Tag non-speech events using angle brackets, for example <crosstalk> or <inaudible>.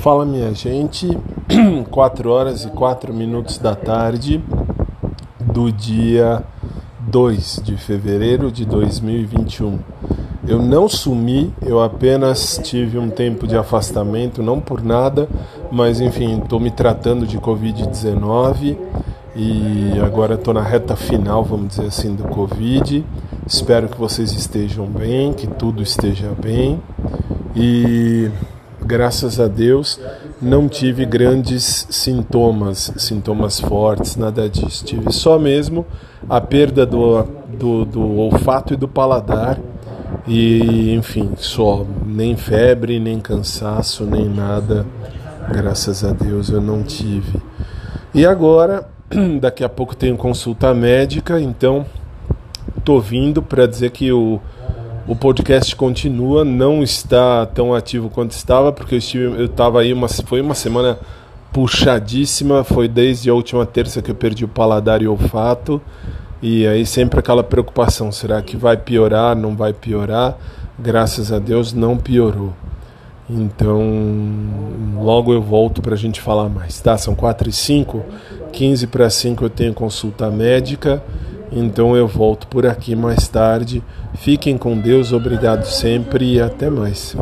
Fala minha gente, <clears throat> 4 horas e 4 minutos da tarde do dia 2 de fevereiro de 2021. Eu não sumi, eu apenas tive um tempo de afastamento, não por nada, mas enfim, estou me tratando de Covid-19 e agora estou na reta final, vamos dizer assim, do Covid. Espero que vocês estejam bem, que tudo esteja bem e graças a Deus, não tive grandes sintomas, sintomas fortes, nada disso. Tive só mesmo a perda do, do, do olfato e do paladar. E, enfim, só. Nem febre, nem cansaço, nem nada. Graças a Deus eu não tive. E agora, <clears throat> daqui a pouco tenho consulta médica, então tô vindo para dizer que o o podcast continua, não está tão ativo quanto estava, porque eu estive, eu estava aí uma, foi uma semana puxadíssima, foi desde a última terça que eu perdi o paladar e o olfato. E aí sempre aquela preocupação, será que vai piorar, não vai piorar? Graças a Deus não piorou. Então, logo eu volto para a gente falar mais, tá? São 4 e 5, 15 para 5 eu tenho consulta médica. Então eu volto por aqui mais tarde. Fiquem com Deus, obrigado sempre e até mais.